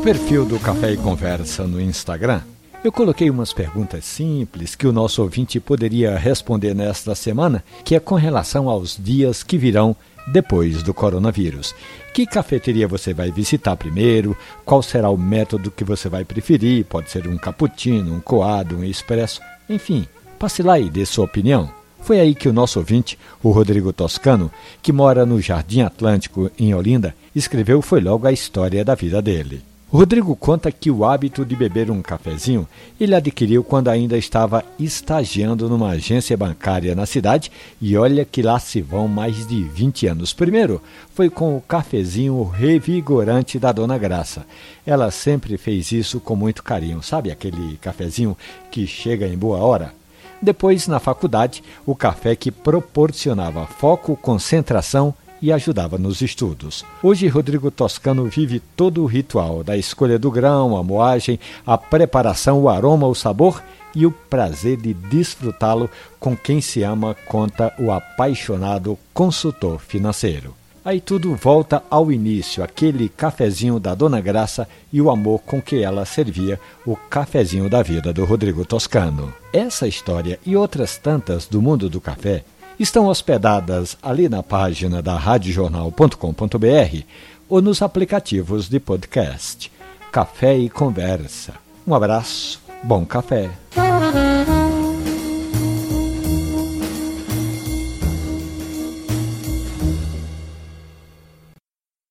perfil do Café e Conversa no Instagram, eu coloquei umas perguntas simples que o nosso ouvinte poderia responder nesta semana, que é com relação aos dias que virão depois do coronavírus. Que cafeteria você vai visitar primeiro? Qual será o método que você vai preferir? Pode ser um cappuccino, um coado, um expresso, enfim, passe lá e dê sua opinião. Foi aí que o nosso ouvinte, o Rodrigo Toscano, que mora no Jardim Atlântico, em Olinda, escreveu foi logo a história da vida dele. Rodrigo conta que o hábito de beber um cafezinho ele adquiriu quando ainda estava estagiando numa agência bancária na cidade e olha que lá se vão mais de 20 anos. Primeiro foi com o cafezinho revigorante da Dona Graça. Ela sempre fez isso com muito carinho, sabe aquele cafezinho que chega em boa hora? Depois, na faculdade, o café que proporcionava foco, concentração e ajudava nos estudos. Hoje, Rodrigo Toscano vive todo o ritual da escolha do grão, a moagem, a preparação, o aroma, o sabor e o prazer de desfrutá-lo com quem se ama, conta o apaixonado consultor financeiro. Aí tudo volta ao início, aquele cafezinho da Dona Graça e o amor com que ela servia o cafezinho da vida do Rodrigo Toscano. Essa história e outras tantas do mundo do café estão hospedadas ali na página da radiojornal.com.br ou nos aplicativos de podcast. Café e Conversa. Um abraço, bom café.